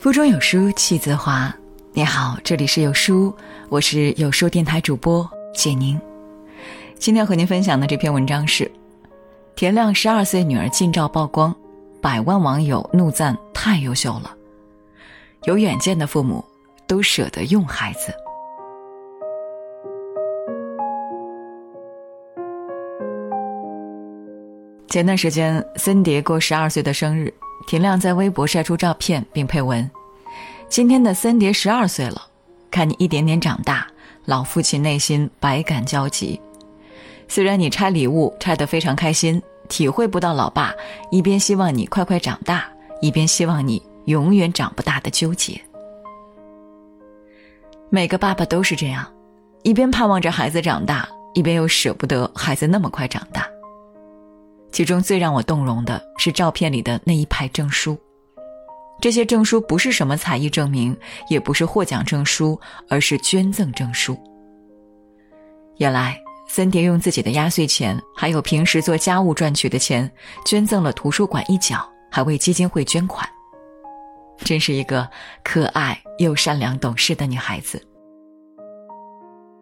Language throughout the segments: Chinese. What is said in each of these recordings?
腹中有书气自华。你好，这里是有书，我是有书电台主播简宁。今天和您分享的这篇文章是：田亮十二岁女儿近照曝光，百万网友怒赞太优秀了。有远见的父母都舍得用孩子。前段时间，森碟过十二岁的生日。田亮在微博晒出照片，并配文：“今天的森蝶十二岁了，看你一点点长大，老父亲内心百感交集。虽然你拆礼物拆得非常开心，体会不到老爸一边希望你快快长大，一边希望你永远长不大的纠结。每个爸爸都是这样，一边盼望着孩子长大，一边又舍不得孩子那么快长大。”其中最让我动容的是照片里的那一排证书，这些证书不是什么才艺证明，也不是获奖证书，而是捐赠证书。原来森蝶用自己的压岁钱，还有平时做家务赚取的钱，捐赠了图书馆一角，还为基金会捐款。真是一个可爱又善良懂事的女孩子。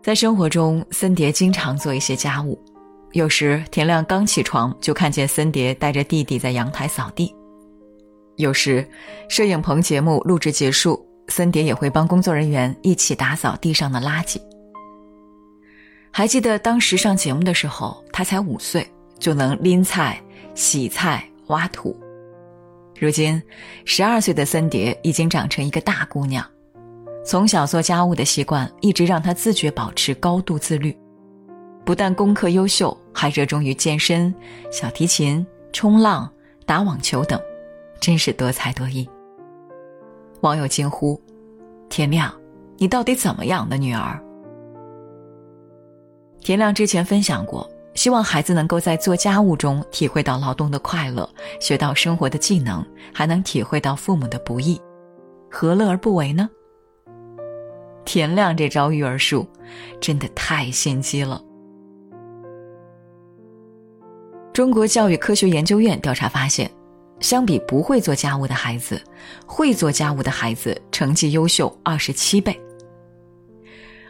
在生活中，森蝶经常做一些家务。有时田亮刚起床，就看见森蝶带着弟弟在阳台扫地；有时，摄影棚节目录制结束，森蝶也会帮工作人员一起打扫地上的垃圾。还记得当时上节目的时候，他才五岁，就能拎菜、洗菜、挖土。如今，十二岁的森蝶已经长成一个大姑娘，从小做家务的习惯一直让她自觉保持高度自律。不但功课优秀，还热衷于健身、小提琴、冲浪、打网球等，真是多才多艺。网友惊呼：“田亮，你到底怎么养的女儿？”田亮之前分享过，希望孩子能够在做家务中体会到劳动的快乐，学到生活的技能，还能体会到父母的不易，何乐而不为呢？田亮这招育儿术，真的太心机了。中国教育科学研究院调查发现，相比不会做家务的孩子，会做家务的孩子成绩优秀二十七倍。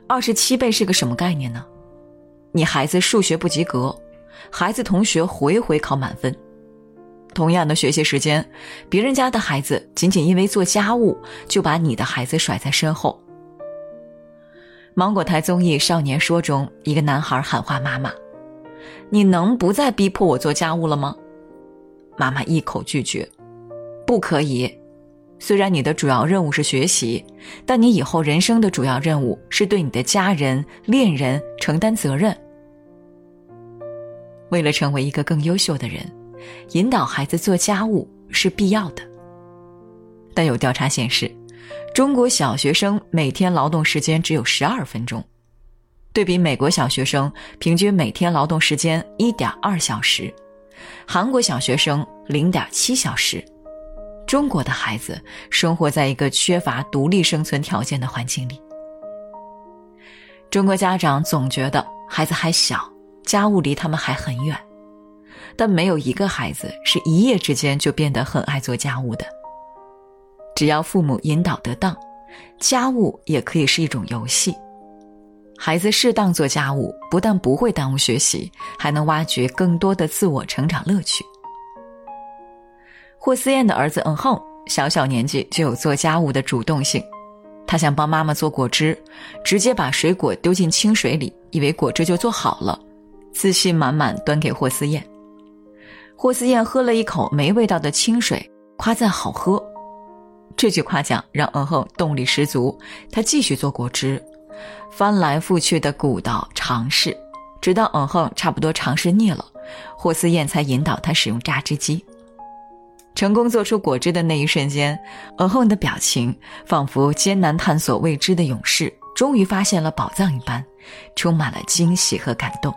二十七倍是个什么概念呢？你孩子数学不及格，孩子同学回回考满分。同样的学习时间，别人家的孩子仅仅因为做家务就把你的孩子甩在身后。芒果台综艺《少年说》中，一个男孩喊话妈妈。你能不再逼迫我做家务了吗？妈妈一口拒绝，不可以。虽然你的主要任务是学习，但你以后人生的主要任务是对你的家人、恋人承担责任。为了成为一个更优秀的人，引导孩子做家务是必要的。但有调查显示，中国小学生每天劳动时间只有十二分钟。对比美国小学生平均每天劳动时间一点二小时，韩国小学生零点七小时，中国的孩子生活在一个缺乏独立生存条件的环境里。中国家长总觉得孩子还小，家务离他们还很远，但没有一个孩子是一夜之间就变得很爱做家务的。只要父母引导得当，家务也可以是一种游戏。孩子适当做家务，不但不会耽误学习，还能挖掘更多的自我成长乐趣。霍思燕的儿子嗯哼，小小年纪就有做家务的主动性，他想帮妈妈做果汁，直接把水果丢进清水里，以为果汁就做好了，自信满满端给霍思燕。霍思燕喝了一口没味道的清水，夸赞好喝。这句夸奖让嗯哼动力十足，他继续做果汁。翻来覆去的鼓捣尝试，直到嗯哼差不多尝试腻了，霍思燕才引导他使用榨汁机。成功做出果汁的那一瞬间，嗯哼的表情仿佛艰难探索未知的勇士终于发现了宝藏一般，充满了惊喜和感动。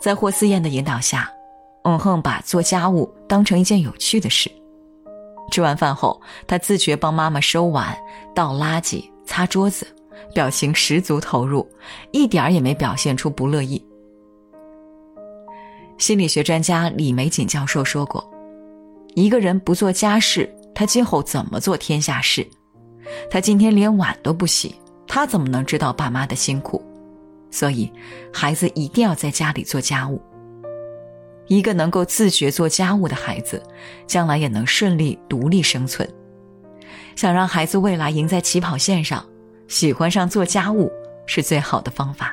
在霍思燕的引导下，嗯哼把做家务当成一件有趣的事。吃完饭后，他自觉帮妈妈收碗、倒垃圾。擦桌子，表情十足投入，一点儿也没表现出不乐意。心理学专家李玫瑾教授说过：“一个人不做家事，他今后怎么做天下事？他今天连碗都不洗，他怎么能知道爸妈的辛苦？所以，孩子一定要在家里做家务。一个能够自觉做家务的孩子，将来也能顺利独立生存。想让孩子未来赢在起跑线上，喜欢上做家务是最好的方法。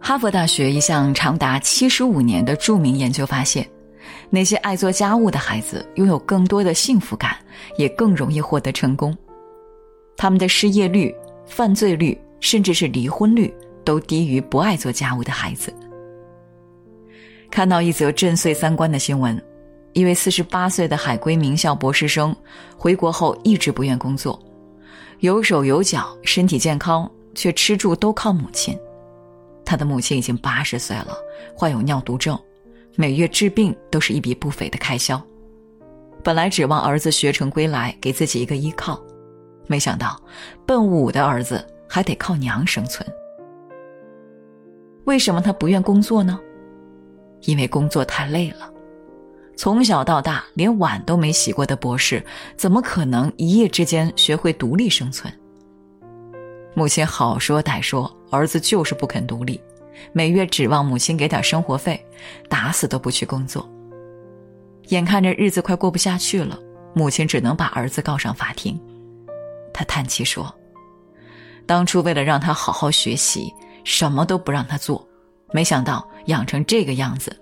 哈佛大学一项长达七十五年的著名研究发现，那些爱做家务的孩子拥有更多的幸福感，也更容易获得成功。他们的失业率、犯罪率，甚至是离婚率都低于不爱做家务的孩子。看到一则震碎三观的新闻：一位四十八岁的海归名校博士生回国后一直不愿工作，有手有脚，身体健康，却吃住都靠母亲。他的母亲已经八十岁了，患有尿毒症，每月治病都是一笔不菲的开销。本来指望儿子学成归来给自己一个依靠，没想到奔五的儿子还得靠娘生存。为什么他不愿工作呢？因为工作太累了。从小到大连碗都没洗过的博士，怎么可能一夜之间学会独立生存？母亲好说歹说，儿子就是不肯独立，每月指望母亲给点生活费，打死都不去工作。眼看着日子快过不下去了，母亲只能把儿子告上法庭。他叹气说：“当初为了让他好好学习，什么都不让他做，没想到养成这个样子，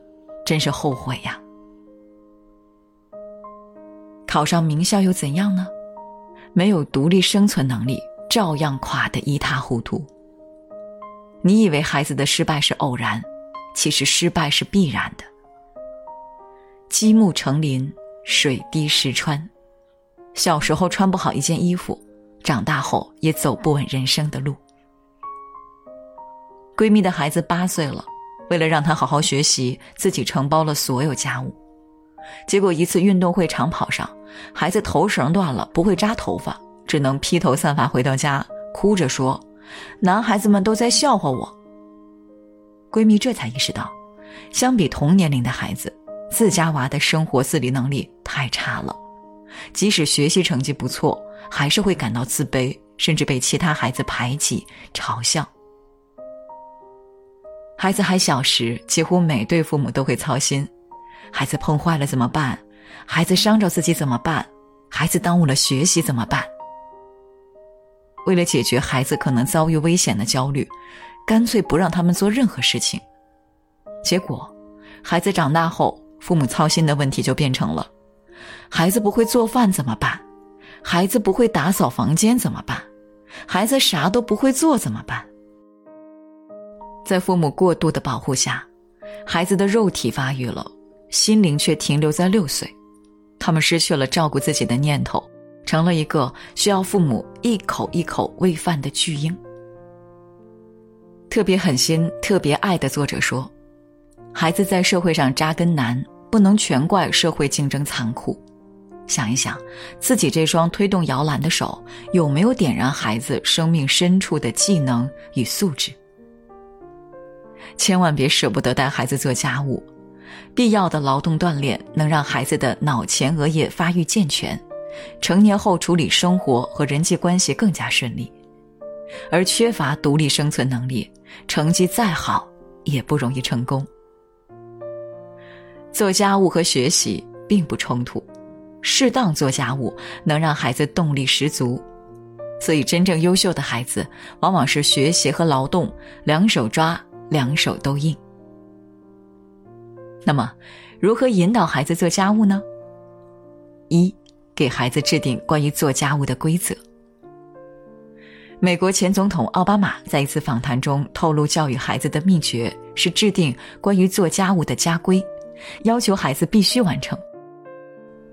真是后悔呀。”考上名校又怎样呢？没有独立生存能力。照样垮得一塌糊涂。你以为孩子的失败是偶然，其实失败是必然的。积木成林，水滴石穿。小时候穿不好一件衣服，长大后也走不稳人生的路。闺蜜的孩子八岁了，为了让他好好学习，自己承包了所有家务。结果一次运动会长跑上，孩子头绳断了，不会扎头发。只能披头散发回到家，哭着说：“男孩子们都在笑话我。”闺蜜这才意识到，相比同年龄的孩子，自家娃的生活自理能力太差了，即使学习成绩不错，还是会感到自卑，甚至被其他孩子排挤、嘲笑。孩子还小时，几乎每对父母都会操心：孩子碰坏了怎么办？孩子伤着自己怎么办？孩子耽误了学习怎么办？为了解决孩子可能遭遇危险的焦虑，干脆不让他们做任何事情。结果，孩子长大后，父母操心的问题就变成了：孩子不会做饭怎么办？孩子不会打扫房间怎么办？孩子啥都不会做怎么办？在父母过度的保护下，孩子的肉体发育了，心灵却停留在六岁，他们失去了照顾自己的念头。成了一个需要父母一口一口喂饭的巨婴。特别狠心、特别爱的作者说：“孩子在社会上扎根难，不能全怪社会竞争残酷。想一想，自己这双推动摇篮的手，有没有点燃孩子生命深处的技能与素质？千万别舍不得带孩子做家务。必要的劳动锻炼能让孩子的脑前额叶发育健全。”成年后处理生活和人际关系更加顺利，而缺乏独立生存能力，成绩再好也不容易成功。做家务和学习并不冲突，适当做家务能让孩子动力十足，所以真正优秀的孩子往往是学习和劳动两手抓，两手都硬。那么，如何引导孩子做家务呢？一。给孩子制定关于做家务的规则。美国前总统奥巴马在一次访谈中透露，教育孩子的秘诀是制定关于做家务的家规，要求孩子必须完成。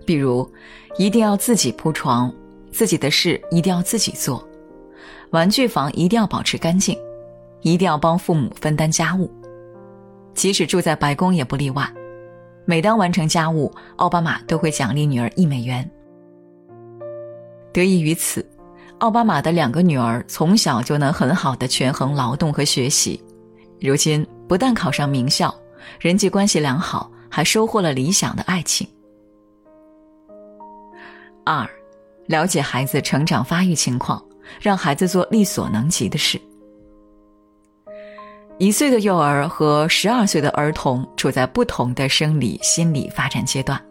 比如，一定要自己铺床，自己的事一定要自己做，玩具房一定要保持干净，一定要帮父母分担家务，即使住在白宫也不例外。每当完成家务，奥巴马都会奖励女儿一美元。得益于此，奥巴马的两个女儿从小就能很好的权衡劳动和学习，如今不但考上名校，人际关系良好，还收获了理想的爱情。二，了解孩子成长发育情况，让孩子做力所能及的事。一岁的幼儿和十二岁的儿童处在不同的生理、心理发展阶段，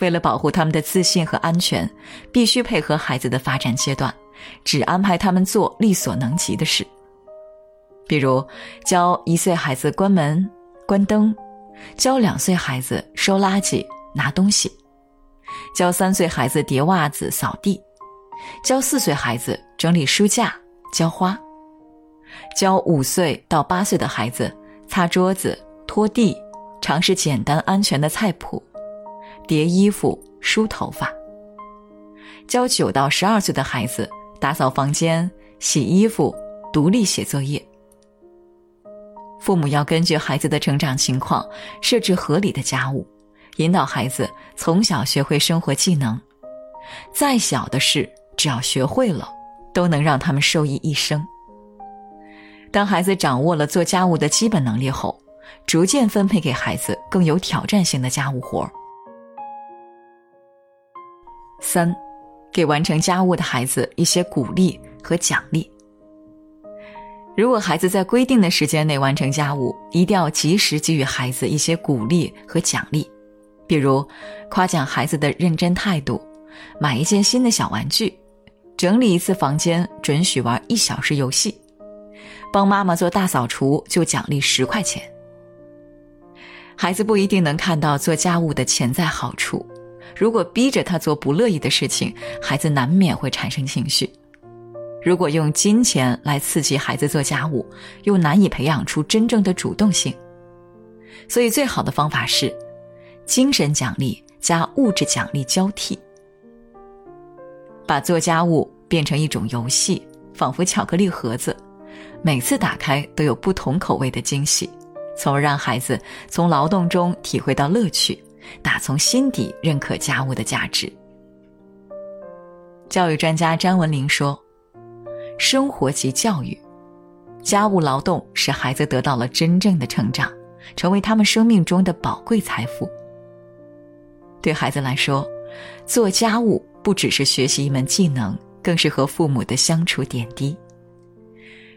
为了保护他们的自信和安全，必须配合孩子的发展阶段，只安排他们做力所能及的事。比如，教一岁孩子关门、关灯，教两岁孩子收垃圾、拿东西，教三岁孩子叠袜子、扫地，教四岁孩子整理书架、浇花。教五岁到八岁的孩子擦桌子、拖地，尝试简单安全的菜谱，叠衣服、梳头发。教九到十二岁的孩子打扫房间、洗衣服、独立写作业。父母要根据孩子的成长情况设置合理的家务，引导孩子从小学会生活技能。再小的事，只要学会了，都能让他们受益一生。当孩子掌握了做家务的基本能力后，逐渐分配给孩子更有挑战性的家务活。三，给完成家务的孩子一些鼓励和奖励。如果孩子在规定的时间内完成家务，一定要及时给予孩子一些鼓励和奖励，比如夸奖孩子的认真态度，买一件新的小玩具，整理一次房间准许玩一小时游戏。帮妈妈做大扫除就奖励十块钱。孩子不一定能看到做家务的潜在好处，如果逼着他做不乐意的事情，孩子难免会产生情绪。如果用金钱来刺激孩子做家务，又难以培养出真正的主动性。所以，最好的方法是精神奖励加物质奖励交替，把做家务变成一种游戏，仿佛巧克力盒子。每次打开都有不同口味的惊喜，从而让孩子从劳动中体会到乐趣，打从心底认可家务的价值。教育专家詹文玲说：“生活即教育，家务劳动使孩子得到了真正的成长，成为他们生命中的宝贵财富。对孩子来说，做家务不只是学习一门技能，更是和父母的相处点滴。”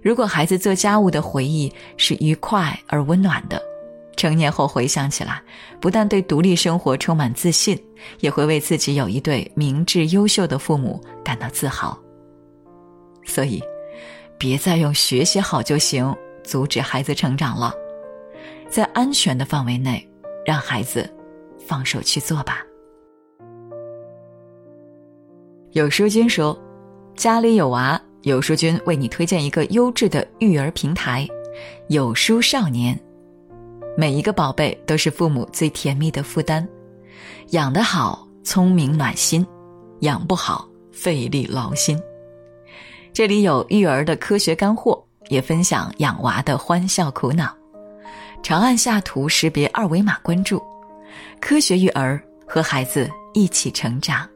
如果孩子做家务的回忆是愉快而温暖的，成年后回想起来，不但对独立生活充满自信，也会为自己有一对明智优秀的父母感到自豪。所以，别再用学习好就行阻止孩子成长了，在安全的范围内，让孩子放手去做吧。有书君说：“家里有娃。”有书君为你推荐一个优质的育儿平台——有书少年。每一个宝贝都是父母最甜蜜的负担，养得好，聪明暖心；养不好，费力劳心。这里有育儿的科学干货，也分享养娃的欢笑苦恼。长按下图识别二维码关注，科学育儿，和孩子一起成长。